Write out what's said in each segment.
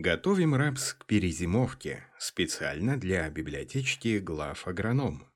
Готовим рапс к перезимовке специально для библиотечки глав агроном.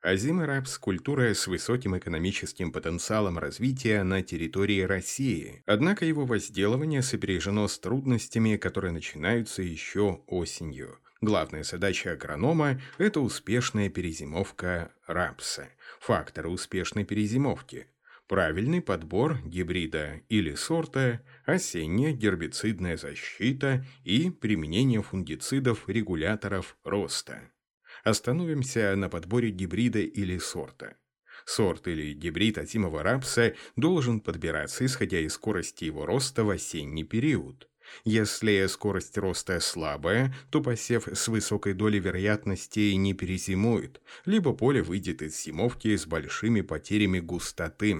Азима рапс – культура с высоким экономическим потенциалом развития на территории России, однако его возделывание сопряжено с трудностями, которые начинаются еще осенью. Главная задача агронома – это успешная перезимовка рапса. Факторы успешной перезимовки – правильный подбор гибрида или сорта, осенняя гербицидная защита и применение фунгицидов-регуляторов роста. Остановимся на подборе гибрида или сорта. Сорт или гибрид озимого рапса должен подбираться, исходя из скорости его роста в осенний период. Если скорость роста слабая, то посев с высокой долей вероятности не перезимует, либо поле выйдет из зимовки с большими потерями густоты.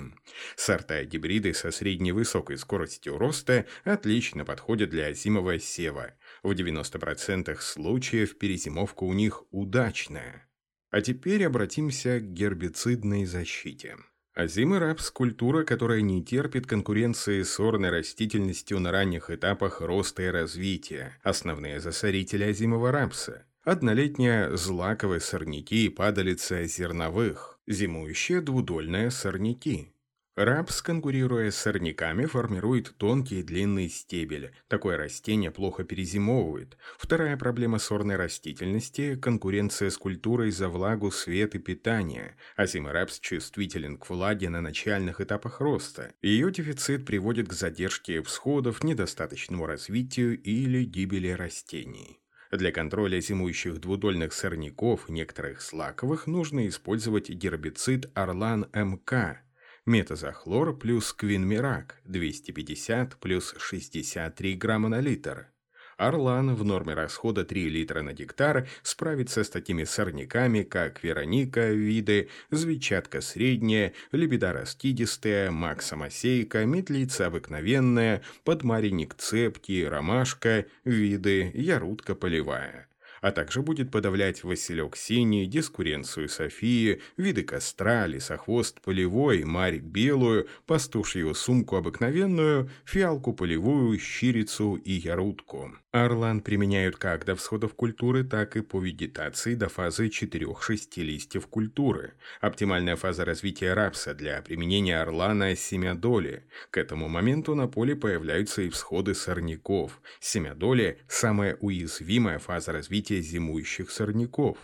Сорта гибриды со средней высокой скоростью роста отлично подходят для зимового сева. В 90% случаев перезимовка у них удачная. А теперь обратимся к гербицидной защите. Озимый рапс – культура, которая не терпит конкуренции с сорной растительностью на ранних этапах роста и развития. Основные засорители озимого рапса – однолетние злаковые сорняки и падалицы зерновых, зимующие двудольные сорняки. Рапс, конкурируя с сорняками, формирует тонкий и длинный стебель. Такое растение плохо перезимовывает. Вторая проблема сорной растительности – конкуренция с культурой за влагу, свет и питание. Азимый рапс чувствителен к влаге на начальных этапах роста. Ее дефицит приводит к задержке всходов, недостаточному развитию или гибели растений. Для контроля зимующих двудольных сорняков и некоторых слаковых нужно использовать гербицид Орлан МК – метазохлор плюс квинмирак 250 плюс 63 грамма на литр. Орлан в норме расхода 3 литра на гектар справится с такими сорняками, как Вероника виды, звечатка средняя, лебеда раскидистая, максомосейка, метлица обыкновенная, подмариник цепкий, ромашка виды, ярутка полевая а также будет подавлять василек синий, дискуренцию Софии, виды костра, лесохвост полевой, марь белую, пастушью сумку обыкновенную, фиалку полевую, щирицу и ярутку. Орлан применяют как до всходов культуры, так и по вегетации до фазы 4-6 листьев культуры. Оптимальная фаза развития рапса для применения орлана – семядоли. К этому моменту на поле появляются и всходы сорняков. Семядоли – самая уязвимая фаза развития зимующих сорняков.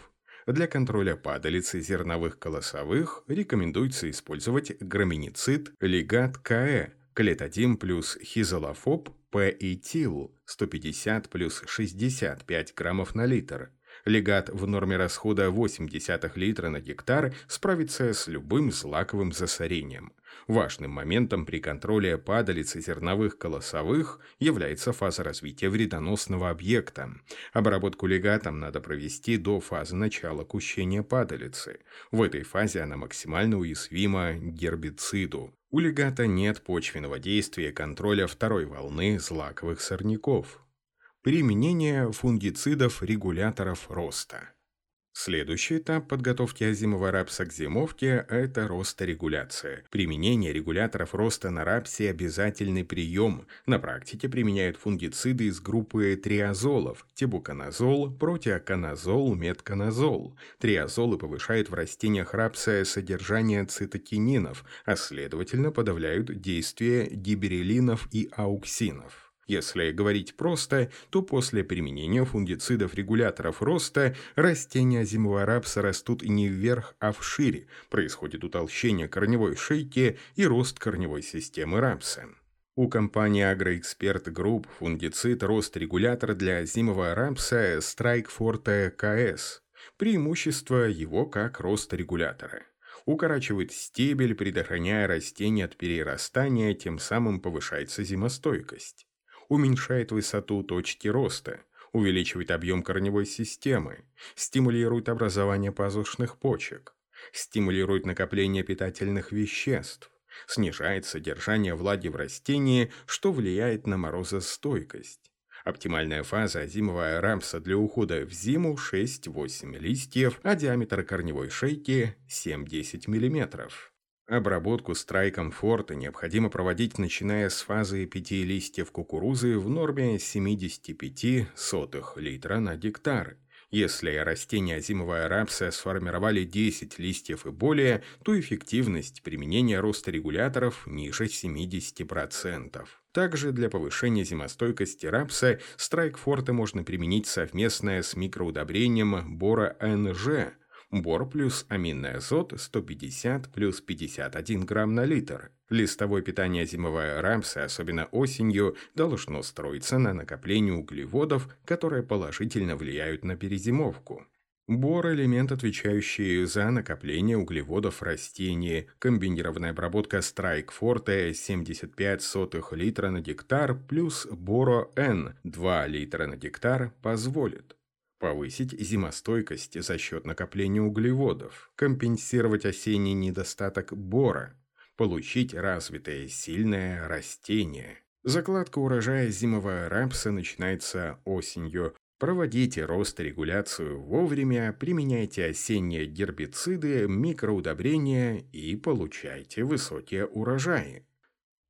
Для контроля падалицы зерновых колосовых рекомендуется использовать граминицид лигат КЭ, клетодим плюс хизолофоб П и ТИЛ 150 плюс 65 граммов на литр. Легат в норме расхода 0,8 литра на гектар справится с любым злаковым засорением. Важным моментом при контроле падалицы зерновых колосовых является фаза развития вредоносного объекта. Обработку легатом надо провести до фазы начала кущения падалицы. В этой фазе она максимально уязвима гербициду. У легата нет почвенного действия контроля второй волны злаковых сорняков. Применение фунгицидов-регуляторов роста. Следующий этап подготовки озимого рапса к зимовке – это росторегуляция. Применение регуляторов роста на рапсе – обязательный прием. На практике применяют фунгициды из группы триазолов – тибуканазол, протеоканазол, метканазол. Триазолы повышают в растениях рапса содержание цитокининов, а следовательно подавляют действие гиберелинов и ауксинов. Если говорить просто, то после применения фунгицидов-регуляторов роста растения зимового рапса растут не вверх, а вширь, происходит утолщение корневой шейки и рост корневой системы рапса. У компании AgroExpert Group фунгицид рост-регулятор для зимового рапса Strike Forte KS. Преимущество его как рост-регулятора укорачивает стебель, предохраняя растение от перерастания, тем самым повышается зимостойкость уменьшает высоту точки роста, увеличивает объем корневой системы, стимулирует образование пазушных почек, стимулирует накопление питательных веществ, снижает содержание влаги в растении, что влияет на морозостойкость. Оптимальная фаза озимого рамса для ухода в зиму 6-8 листьев, а диаметр корневой шейки 7-10 мм. Обработку страйком форта необходимо проводить, начиная с фазы пяти листьев кукурузы в норме 75 сотых литра на гектар. Если растения зимового рапса сформировали 10 листьев и более, то эффективность применения росторегуляторов ниже 70%. Также для повышения зимостойкости рапса страйкфорта можно применить совместно с микроудобрением бора НЖ – Бор плюс аминный азот 150 плюс 51 грамм на литр. Листовое питание зимовой рамсы, особенно осенью, должно строиться на накоплении углеводов, которые положительно влияют на перезимовку. Бор – элемент, отвечающий за накопление углеводов растений. Комбинированная обработка Strike Forte 75 сотых литра на гектар плюс Боро N 2 литра на гектар позволит повысить зимостойкость за счет накопления углеводов, компенсировать осенний недостаток бора, получить развитое сильное растение. Закладка урожая зимового рапса начинается осенью. Проводите рост-регуляцию вовремя, применяйте осенние гербициды, микроудобрения и получайте высокие урожаи.